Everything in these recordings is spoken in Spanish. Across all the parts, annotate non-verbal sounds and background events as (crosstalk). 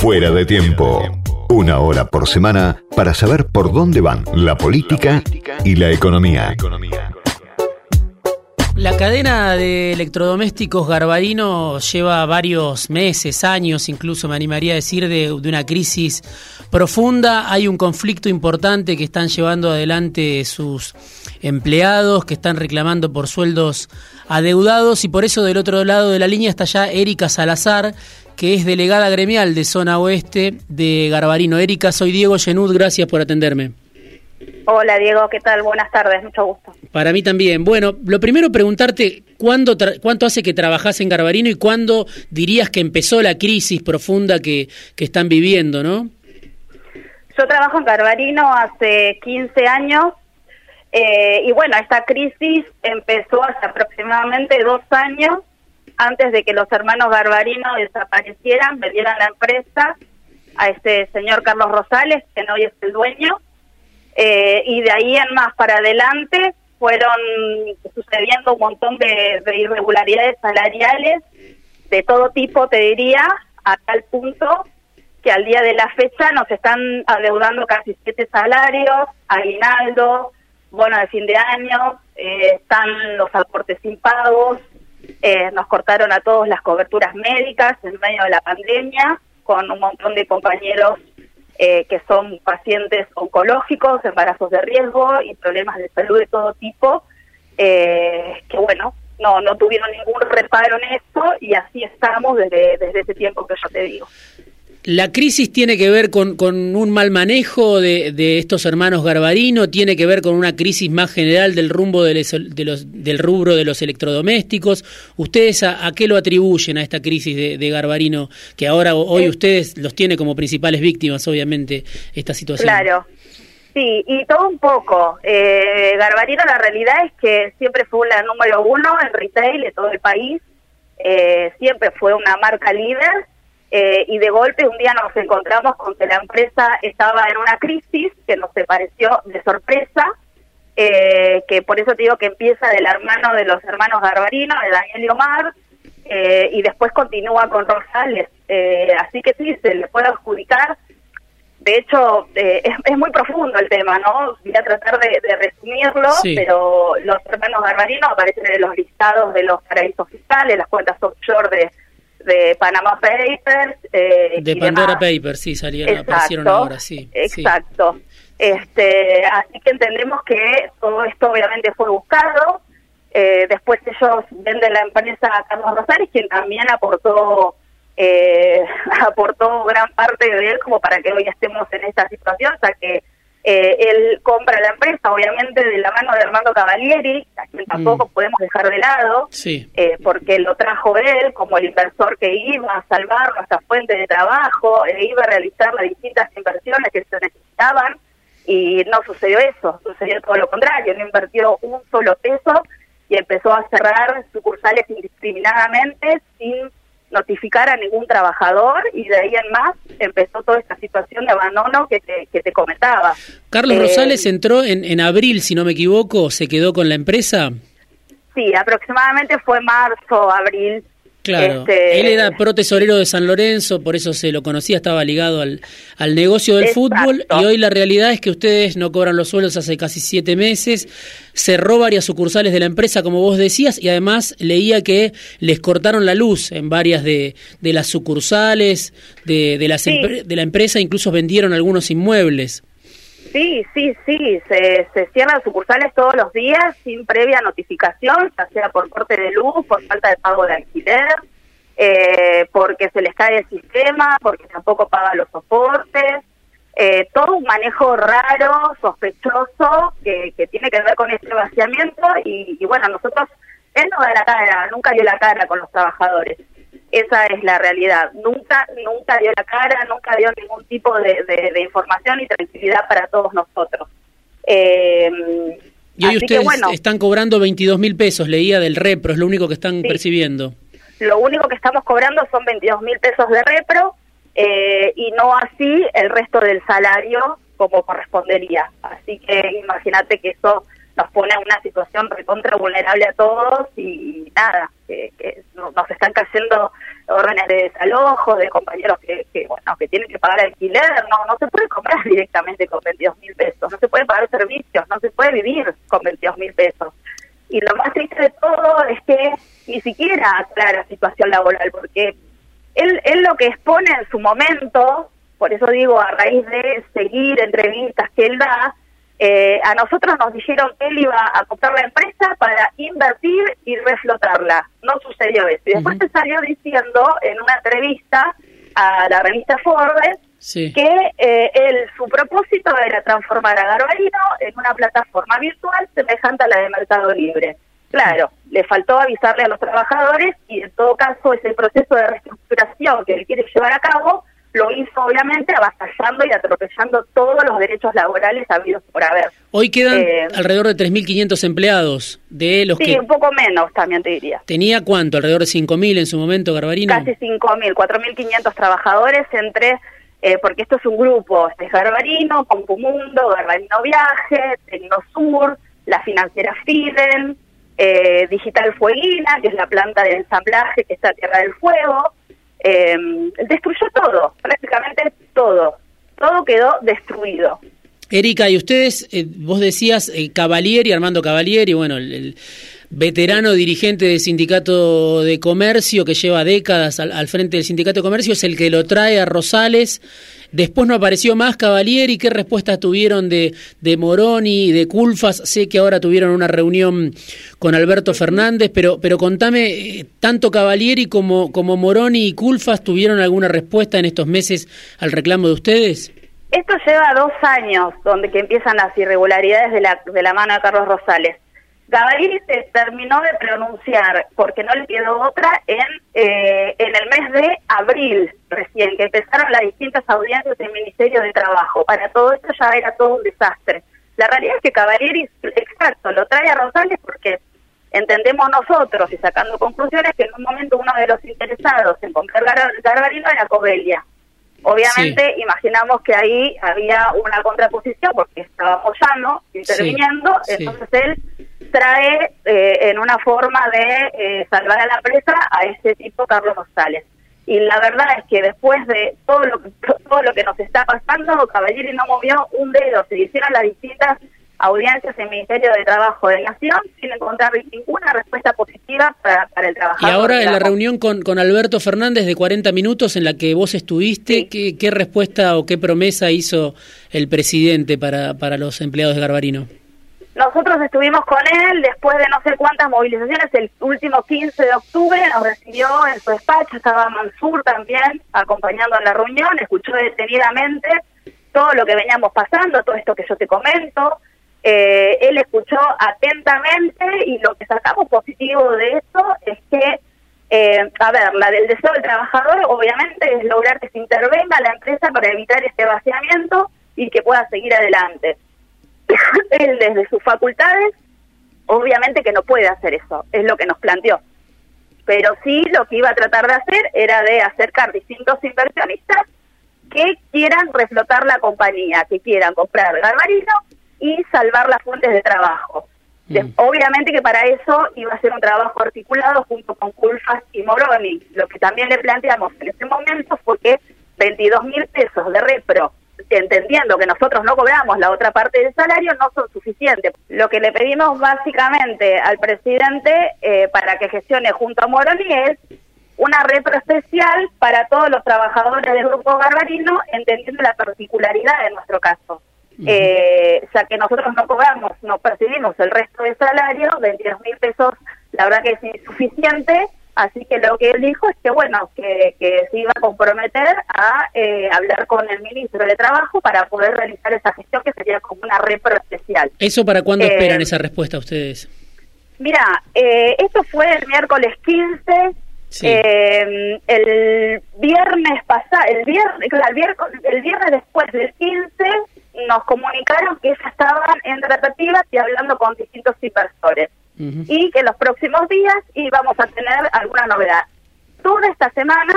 Fuera de tiempo. Una hora por semana para saber por dónde van la política y la economía. La cadena de electrodomésticos Garbarino lleva varios meses, años, incluso me animaría a decir, de, una crisis profunda. Hay un conflicto importante que están llevando adelante sus empleados, que están reclamando por sueldos adeudados y por eso del otro lado de la línea está ya Erika Salazar, que es delegada gremial de zona oeste de Garbarino. Erika, soy Diego Genud, gracias por atenderme. Hola Diego, ¿qué tal? Buenas tardes, mucho gusto. Para mí también. Bueno, lo primero preguntarte, ¿cuándo ¿cuánto hace que trabajás en Garbarino y cuándo dirías que empezó la crisis profunda que, que están viviendo, no? Yo trabajo en Garbarino hace 15 años eh, y bueno, esta crisis empezó hace aproximadamente dos años antes de que los hermanos Garbarino desaparecieran, vendieran la empresa a este señor Carlos Rosales, que hoy es el dueño. Eh, y de ahí en más para adelante fueron sucediendo un montón de, irregularidades salariales de todo tipo, te diría, a tal punto que al día de la fecha nos están adeudando casi siete salarios, aguinaldo, bono de fin de año, eh, están los aportes impagos, eh, nos cortaron a todos las coberturas médicas en medio de la pandemia, con un montón de compañeros eh, que son pacientes oncológicos, embarazos de riesgo y problemas de salud de todo tipo, eh, que bueno, no, no tuvieron ningún reparo en esto y así estamos desde, desde ese tiempo que yo te digo. ¿La crisis tiene que ver con, con un mal manejo de, de, estos hermanos Garbarino? ¿Tiene que ver con una crisis más general del rumbo de los, del rubro de los electrodomésticos? ¿Ustedes a, qué lo atribuyen a esta crisis de, de Garbarino? Que ahora hoy eh, usted los tiene como principales víctimas, obviamente, esta situación. Claro. Sí, y todo un poco. Eh, Garbarino la realidad es que siempre fue la número uno en retail de todo el país. Eh, siempre fue una marca líder y de golpe un día nos encontramos con que la empresa estaba en una crisis que nos pareció de sorpresa, eh, que por eso te digo que empieza del hermano de los hermanos Garbarino, de Daniel y Omar, eh, y después continúa con Rosales. así que sí, se le puede adjudicar. De hecho, es, es, muy profundo el tema, ¿no? Voy a tratar de, resumirlo, pero los hermanos Garbarino aparecen en los listados de los paraísos fiscales, las cuentas offshore de de Panama Papers. Eh, de Pandora Papers, sí, salieron, aparecieron ahora, sí. Exacto. Este, así que entendemos que todo esto obviamente fue buscado. Eh, después ellos venden la empresa a Carlos Rosales, quien también aportó eh, (laughs) aportó gran parte de él como para que hoy estemos en esta situación, o sea que eh, él compra la empresa, obviamente, de la mano de Armando Cavalieri, a quien tampoco mm. podemos dejar de lado, eh, porque lo trajo él como el inversor que iba a salvar nuestra fuente de trabajo, e iba a realizar las distintas inversiones que se necesitaban, y no sucedió eso, sucedió todo lo contrario, no invirtió un solo peso y empezó a cerrar sucursales indiscriminadamente sin notificar a ningún trabajador y de ahí en más empezó toda esta situación de abandono que te, que te comentaba. Carlos eh, Rosales entró en, en abril, si no me equivoco, ¿se quedó con la empresa? Sí, aproximadamente fue marzo, abril Claro, este, él era pro tesorero de San Lorenzo, por eso se lo conocía, estaba ligado al, al negocio del fútbol. Y hoy la realidad es que ustedes no cobran los sueldos hace casi siete meses, cerró varias sucursales de la empresa, como vos decías, y además leía que les cortaron la luz en varias de, de las sucursales de, de, las de la empresa, incluso vendieron algunos inmuebles. Sí, sí, sí, se, cierran sucursales todos los días sin previa notificación, ya sea por corte de luz, por falta de pago de alquiler, eh, porque se les cae el sistema, porque tampoco paga los soportes, eh, todo un manejo raro, sospechoso, que, que tiene que ver con este vaciamiento y, y bueno, nosotros, él no da la cara, nunca dio la cara con los trabajadores. Esa es la realidad. Nunca, nunca dio la cara, nunca dio ningún tipo de, de, información y tranquilidad para todos nosotros. Eh, y hoy ustedes están cobrando 22 mil pesos, leía del repro, es lo único que están percibiendo. Lo único que estamos cobrando son 22 mil pesos de repro eh, y no así el resto del salario como correspondería. Así que imagínate que eso nos pone en una situación recontra vulnerable a todos y, nada, que, nos están cayendo órdenes de desalojo de compañeros que, bueno, que tienen que pagar alquiler, no, no se puede comprar (laughs) directamente con 22 mil pesos, no se puede pagar servicios, no se puede vivir con 22 mil pesos. Y lo más triste de todo es que ni siquiera aclara situación laboral, porque él, él lo que expone en su momento, por eso digo, a raíz de seguir entrevistas que él da, eh, a nosotros nos dijeron que él iba a comprar la empresa para invertir y reflotarla. No sucedió eso. Y después se salió diciendo en una entrevista a la revista Forbes que eh, él, su propósito era transformar a Garbarino en una plataforma virtual semejante a la de Mercado Libre. Claro, le faltó avisarle a los trabajadores y en todo caso ese proceso de reestructuración que él quiere llevar a cabo lo hizo obviamente avasallando y atropellando todos los derechos laborales habidos por haber. Hoy quedan eh, alrededor de 3.500 empleados de los sí, un poco menos también te diría. ¿Tenía cuánto? ¿Alrededor de 5.000 en su momento, Garbarino? Casi 5.000, 4.500 trabajadores entre... Eh, porque esto es un grupo, este es Garbarino, Compumundo, Garbarino Viaje, Tecnosur, la financiera Fiden, eh, Digital Fueguina, que es la planta de ensamblaje que está a Tierra del Fuego, eh, destruyó todo, prácticamente todo. Todo quedó destruido. Erika, y ustedes, eh, vos decías eh, Cavalieri, Armando Cavalieri, bueno, el, veterano dirigente del sindicato de comercio que lleva décadas al, frente del sindicato de comercio, es el que lo trae a Rosales. Después no apareció más Cavalieri. ¿Qué respuestas tuvieron de, de Moroni, de Culfas? Sé que ahora tuvieron una reunión con Alberto Fernández, pero, pero contame, eh, tanto Cavalieri como, como Moroni y Culfas tuvieron alguna respuesta en estos meses al reclamo de ustedes? Esto lleva dos años donde que empiezan las irregularidades de la, de la mano de Carlos Rosales. Cavalieri se terminó de pronunciar, porque no le quedó otra, en, eh, en el mes de abril recién, que empezaron las distintas audiencias del Ministerio de Trabajo. Para todo esto ya era todo un desastre. La realidad es que Cavalieri, exacto, lo trae a Rosales porque entendemos nosotros y sacando conclusiones que en un momento uno de los interesados en comprar Garbarino era Cobelia. Obviamente imaginamos que ahí había una contraposición porque estaba Moyano interviniendo, entonces él trae eh, en una forma de eh, salvar a la presa a ese tipo Carlos González. Y la verdad es que después de todo lo que, (laughs) todo lo que nos está pasando, Caballero no movió un dedo, se hicieron las distintas audiencias en el Ministerio de Trabajo de Nación sin encontrar ninguna respuesta positiva para, el trabajador. Y ahora en la reunión con, con Alberto Fernández de 40 minutos en la que vos estuviste, ¿qué, ¿qué, respuesta o qué promesa hizo el presidente para, para los empleados de Garbarino? Nosotros estuvimos con él después de no sé cuántas movilizaciones, el último 15 de octubre nos recibió en su despacho, estaba Mansur también acompañando en la reunión, escuchó detenidamente todo lo que veníamos pasando, todo esto que yo te comento, eh, él escuchó atentamente y lo que sacamos positivo de eso es que, eh, a ver, la del deseo del trabajador obviamente es lograr que se intervenga la empresa para evitar este vaciamiento y que pueda seguir adelante. (laughs) él desde sus facultades, obviamente que no puede hacer eso, es lo que nos planteó. Pero sí lo que iba a tratar de hacer era de acercar distintos inversionistas que quieran reflotar la compañía, que quieran comprar Garbarino y salvar las fuentes de trabajo. Mm. Obviamente que para eso iba a ser un trabajo articulado junto con Culfas y Moroni. Lo que también le planteamos en ese momento fue que 22 mil pesos de repro, entendiendo que nosotros no cobramos la otra parte del salario, no son suficientes. Lo que le pedimos básicamente al presidente eh, para que gestione junto a Moroni es una repro especial para todos los trabajadores del Grupo Garbarino, entendiendo la particularidad de nuestro caso eh, ya que nosotros no cobramos, no percibimos el resto del salario, 22 mil pesos, la verdad que es insuficiente, así que lo que él dijo es que, bueno, que, que se iba a comprometer a eh, hablar con el ministro de Trabajo para poder realizar esa gestión que sería como una repro especial. ¿Eso para cuándo eh, esperan esa respuesta ustedes? Mira, eh, esto fue el miércoles 15. Eh, el viernes pasado, el viernes, el viernes, el viernes después del 15 nos comunicaron que ya estaban en tratativas y hablando con distintos inversores y que los próximos días íbamos a tener alguna novedad. Toda esta semana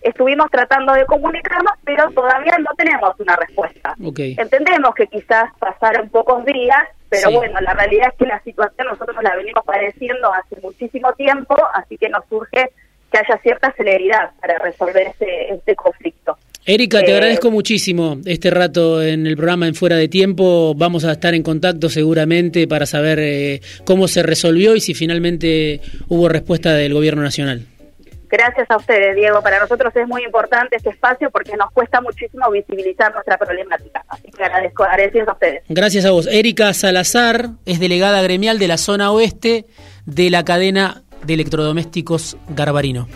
estuvimos tratando de comunicarnos, pero todavía no tenemos una respuesta. Entendemos que quizás pasaron pocos días, pero bueno, la realidad es que la situación nosotros la venimos padeciendo hace muchísimo tiempo, así que nos surge que haya cierta celeridad para resolver este, este conflicto. Erika, te agradezco muchísimo este rato en el programa En Fuera de Tiempo. Vamos a estar en contacto seguramente para saber cómo se resolvió y si finalmente hubo respuesta del Gobierno Nacional. Gracias a ustedes, Diego. Para nosotros es muy importante este espacio porque nos cuesta muchísimo visibilizar nuestra problemática. Así que agradezco, agradecidos a ustedes. Gracias a vos. Erika Salazar es delegada gremial de la zona oeste de la cadena de electrodomésticos Garbarino.